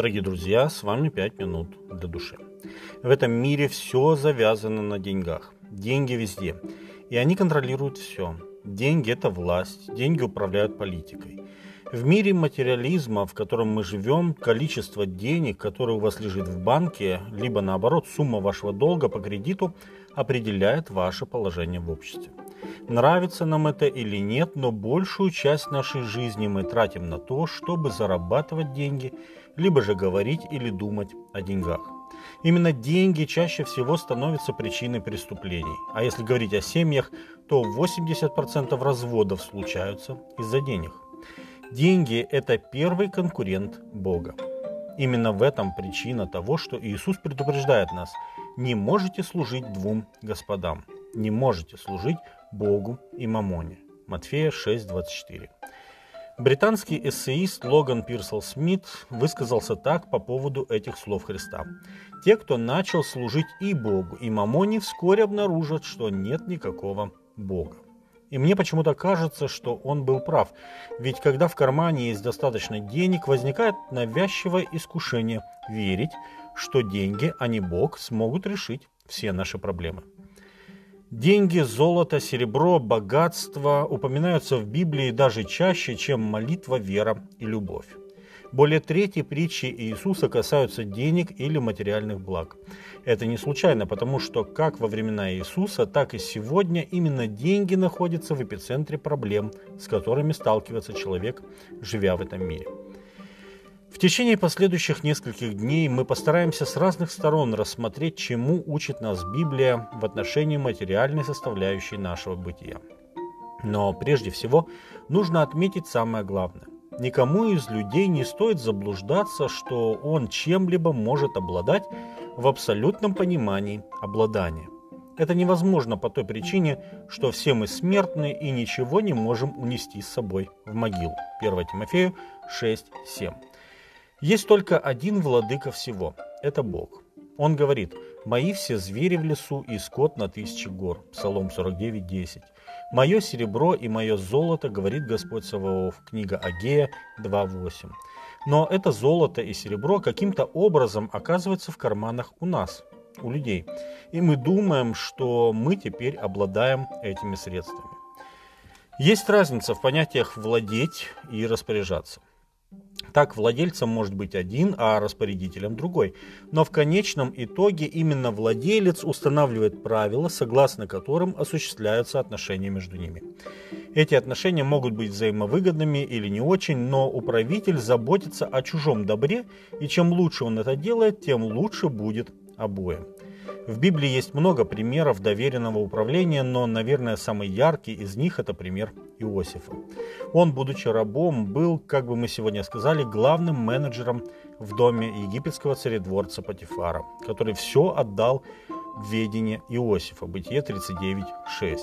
Дорогие друзья, с вами 5 минут для души. В этом мире все завязано на деньгах. Деньги везде. И они контролируют все. Деньги – это власть, деньги управляют политикой. В мире материализма, в котором мы живем, количество денег, которые у вас лежит в банке, либо наоборот сумма вашего долга по кредиту, определяет ваше положение в обществе. Нравится нам это или нет, но большую часть нашей жизни мы тратим на то, чтобы зарабатывать деньги, либо же говорить или думать о деньгах. Именно деньги чаще всего становятся причиной преступлений. А если говорить о семьях, то 80% разводов случаются из-за денег. Деньги – это первый конкурент Бога. Именно в этом причина того, что Иисус предупреждает нас – не можете служить двум господам, не можете служить Богу и Мамоне. Матфея 6:24. Британский эссеист Логан Пирсел Смит высказался так по поводу этих слов Христа. Те, кто начал служить и Богу, и Мамоне, вскоре обнаружат, что нет никакого Бога. И мне почему-то кажется, что он был прав. Ведь когда в кармане есть достаточно денег, возникает навязчивое искушение верить, что деньги, а не Бог, смогут решить все наши проблемы. Деньги, золото, серебро, богатство упоминаются в Библии даже чаще, чем молитва, вера и любовь. Более трети притчи Иисуса касаются денег или материальных благ. Это не случайно, потому что как во времена Иисуса, так и сегодня именно деньги находятся в эпицентре проблем, с которыми сталкивается человек, живя в этом мире. В течение последующих нескольких дней мы постараемся с разных сторон рассмотреть, чему учит нас Библия в отношении материальной составляющей нашего бытия. Но прежде всего нужно отметить самое главное. Никому из людей не стоит заблуждаться, что он чем-либо может обладать в абсолютном понимании обладания. Это невозможно по той причине, что все мы смертны и ничего не можем унести с собой в могилу. 1 Тимофею 6.7. Есть только один владыка всего – это Бог. Он говорит, «Мои все звери в лесу и скот на тысячи гор» – Псалом 49.10. «Мое серебро и мое золото, говорит Господь Саваоф» – книга Агея 2.8. Но это золото и серебро каким-то образом оказывается в карманах у нас, у людей. И мы думаем, что мы теперь обладаем этими средствами. Есть разница в понятиях «владеть» и «распоряжаться». Так владельцем может быть один, а распорядителем другой. Но в конечном итоге именно владелец устанавливает правила, согласно которым осуществляются отношения между ними. Эти отношения могут быть взаимовыгодными или не очень, но управитель заботится о чужом добре, и чем лучше он это делает, тем лучше будет обоим. В Библии есть много примеров доверенного управления, но, наверное, самый яркий из них – это пример Иосифа. Он, будучи рабом, был, как бы мы сегодня сказали, главным менеджером в доме египетского царедворца Патифара, который все отдал в ведение Иосифа. Бытие 39.6.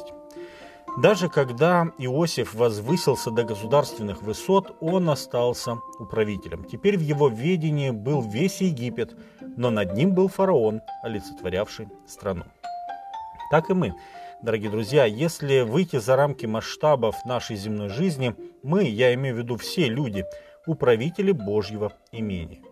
Даже когда Иосиф возвысился до государственных высот, он остался управителем. Теперь в его ведении был весь Египет, но над ним был фараон, олицетворявший страну. Так и мы, дорогие друзья, если выйти за рамки масштабов нашей земной жизни, мы, я имею в виду все люди, управители Божьего имения.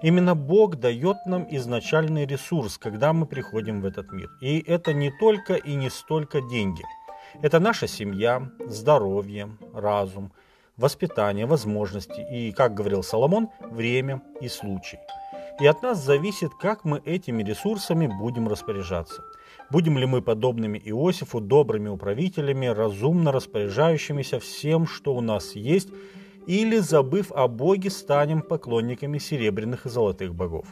Именно Бог дает нам изначальный ресурс, когда мы приходим в этот мир. И это не только и не столько деньги – это наша семья, здоровье, разум, воспитание, возможности и, как говорил Соломон, время и случай. И от нас зависит, как мы этими ресурсами будем распоряжаться. Будем ли мы подобными Иосифу, добрыми управителями, разумно распоряжающимися всем, что у нас есть, или, забыв о Боге, станем поклонниками серебряных и золотых богов.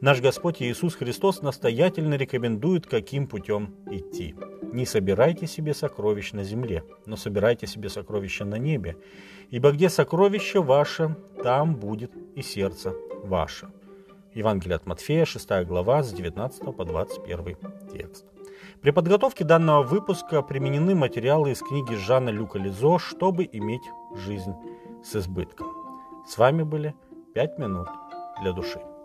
Наш Господь Иисус Христос настоятельно рекомендует, каким путем идти. Не собирайте себе сокровищ на земле, но собирайте себе сокровища на небе, ибо где сокровище ваше, там будет и сердце ваше. Евангелие от Матфея, 6 глава, с 19 по 21 текст. При подготовке данного выпуска применены материалы из книги Жана Люка Лизо, чтобы иметь жизнь с избытком. С вами были «Пять минут для души».